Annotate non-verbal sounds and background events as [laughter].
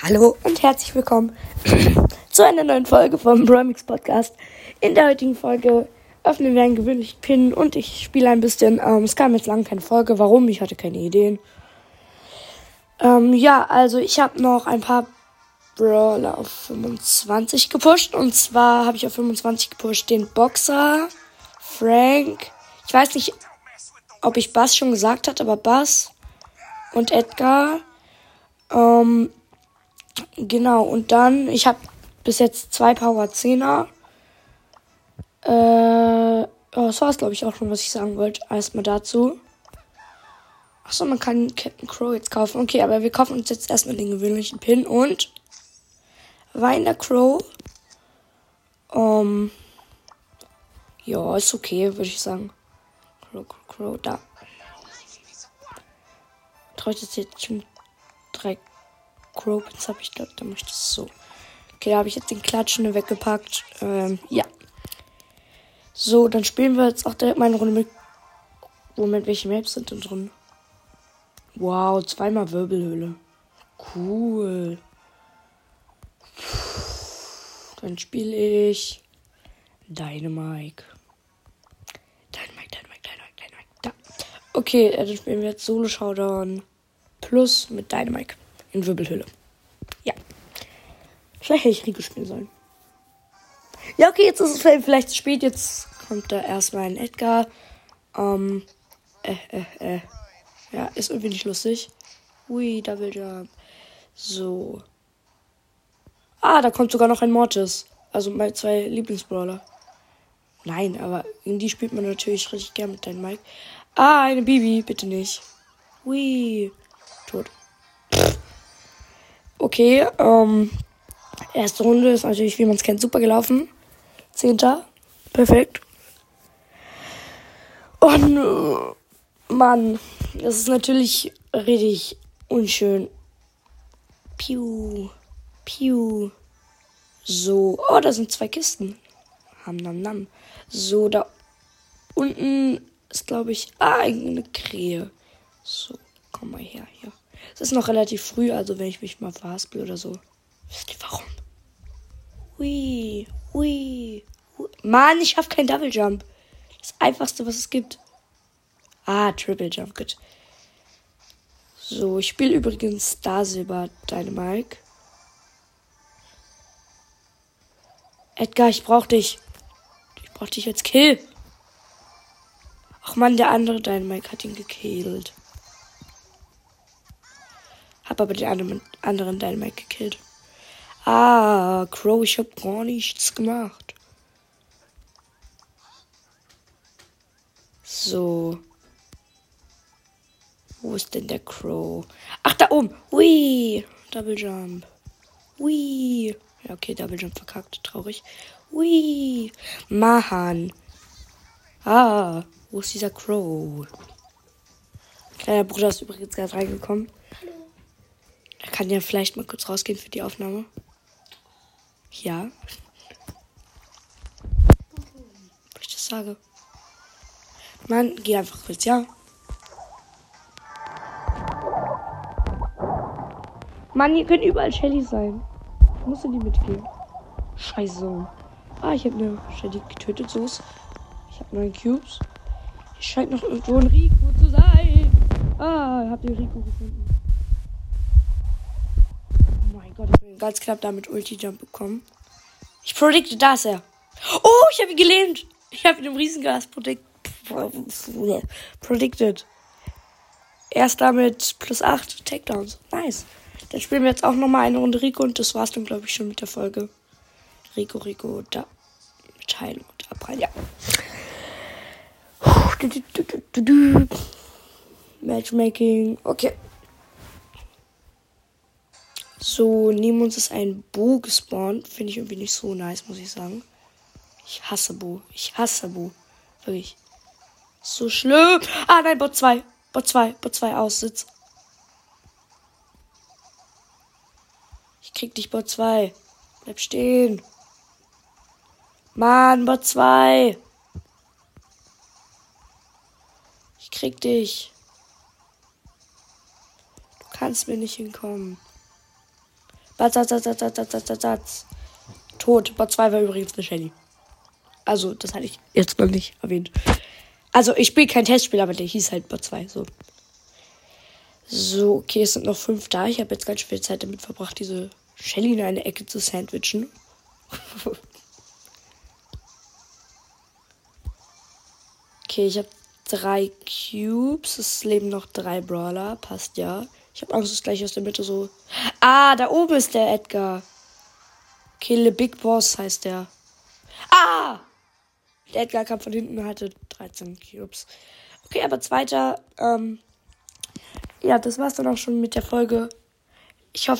Hallo und herzlich willkommen [clears throat] zu einer neuen Folge vom Bromix Podcast. In der heutigen Folge öffnen wir einen gewöhnlichen Pin und ich spiele ein bisschen. Ähm, es kam jetzt lange keine Folge. Warum? Ich hatte keine Ideen. Ähm, ja, also ich habe noch ein paar Brawler auf 25 gepusht. Und zwar habe ich auf 25 gepusht den Boxer, Frank. Ich weiß nicht, ob ich Bass schon gesagt hat, aber Bass und Edgar. Ähm, genau, und dann, ich habe bis jetzt zwei Power 10er. Äh, oh, das war es, glaube ich, auch schon, was ich sagen wollte. Erstmal dazu. Achso, man kann Captain Crow jetzt kaufen. Okay, aber wir kaufen uns jetzt erstmal den gewöhnlichen Pin und Weiner Crow. Ähm, ja, ist okay, würde ich sagen. Crow, Crow, Crow, da. Traut jetzt schon drei Crow-Pins habe ich, glaube da möchte ich so. Okay, da habe ich jetzt den Klatschen weggepackt. Ähm, ja. So, dann spielen wir jetzt auch direkt mal eine Runde mit. Moment, welche Maps sind denn drin? Wow, zweimal Wirbelhöhle. Cool. Dann spiele ich Dynamite. Dynamite, Dynamite, Dynamite, Dynamite. Da. Okay, dann spielen wir jetzt Solo Showdown plus mit Dynamite in Wirbelhöhle. Ja. Vielleicht hätte ich Rico spielen sollen. Ja, okay, jetzt ist es vielleicht zu spät. Jetzt kommt da erstmal ein Edgar. Ähm, äh, äh, äh. Ja, ist irgendwie nicht lustig. Ui, Double Jump. So. Ah, da kommt sogar noch ein Mortis. Also meine zwei Lieblingsbrawler. Nein, aber in die spielt man natürlich richtig gern mit deinem Mike. Ah, eine Bibi, bitte nicht. Ui. Okay, ähm. Erste Runde ist natürlich, wie man es kennt, super gelaufen. Zehnter. Perfekt. Und, äh, Mann. Das ist natürlich richtig unschön. Piu. Piu. So. Oh, da sind zwei Kisten. Ham nam nam. So, da unten ist, glaube ich, ah, eine Krähe. So, komm mal her, hier. Es ist noch relativ früh, also wenn ich mich mal verhaspel oder so. Wisst ihr warum? Hui, hui. Mann, ich hab keinen Double Jump. Das einfachste, was es gibt. Ah, Triple Jump, gut. So, ich spiele übrigens Star Silber Dynamike. Edgar, ich brauch dich. Ich brauch dich als Kill. Ach man, der andere Dynamike hat ihn gekillt. Hab aber den anderen, Dynamike gekillt. Ah, Crow, ich hab gar nichts gemacht. So. Wo ist denn der Crow? Ach, da oben. Ui. Double Jump. Ui. Ja, okay, Double Jump verkackt. Traurig. Ui. Mahan. Ah, wo ist dieser Crow? Kleiner Bruder ist übrigens gerade reingekommen. Er kann ja vielleicht mal kurz rausgehen für die Aufnahme. Ja. Was ich das sage. Mann, geh einfach kurz, ja? Mann, hier können überall Shelly sein. Ich muss in die mitgehen. Scheiße. Ah, ich habe eine Shelly getötet. So ist. Ich habe neun Cubes. Hier scheint noch irgendwo ein Rico zu sein. Ah, habt ihr Rico gefunden? Oh mein Gott, ich bin ganz knapp damit Ulti-Jump bekommen. Ich predikte, da ist er. Oh, ich habe ihn gelähmt. Ich habe ihn im Riesengas predict predicted. Erst damit plus 8 Takedowns. Nice. Dann spielen wir jetzt auch nochmal eine Runde Rico und das war's dann, glaube ich, schon mit der Folge. Rico, Rico, da. Mit und Abrein, ja. Matchmaking. Okay. So, neben uns ist ein Bo gespawnt. Finde ich irgendwie nicht so nice, muss ich sagen. Ich hasse Bo. Ich hasse Bo. Wirklich. So schlimm. Ah, nein, Bot 2. Bot 2. Bot 2 Aussitz. Ich krieg dich, Bot 2. Bleib stehen. Mann, Bot 2. Ich krieg dich. Du kannst mir nicht hinkommen. Batz, Satz, Satz, Satz, Satz, Satz, Satz, Satz. Tot. Bot 2 war übrigens eine Shelly. Also, das hatte ich jetzt noch nicht erwähnt. Also, ich spiele kein Testspiel, aber der hieß halt Bot 2. So. So, okay, es sind noch fünf da. Ich habe jetzt ganz viel Zeit damit verbracht, diese Shelly in eine Ecke zu sandwichen. [laughs] okay, ich habe drei Cubes. Es leben noch drei Brawler. Passt ja. Ich habe Angst, dass gleich aus der Mitte so. Ah, da oben ist der Edgar. Kill the Big Boss heißt der. Ah! Der Edgar kam von hinten und hatte 13 Cubes. Okay, aber zweiter. Ähm, ja, das war's dann auch schon mit der Folge. Ich hoffe.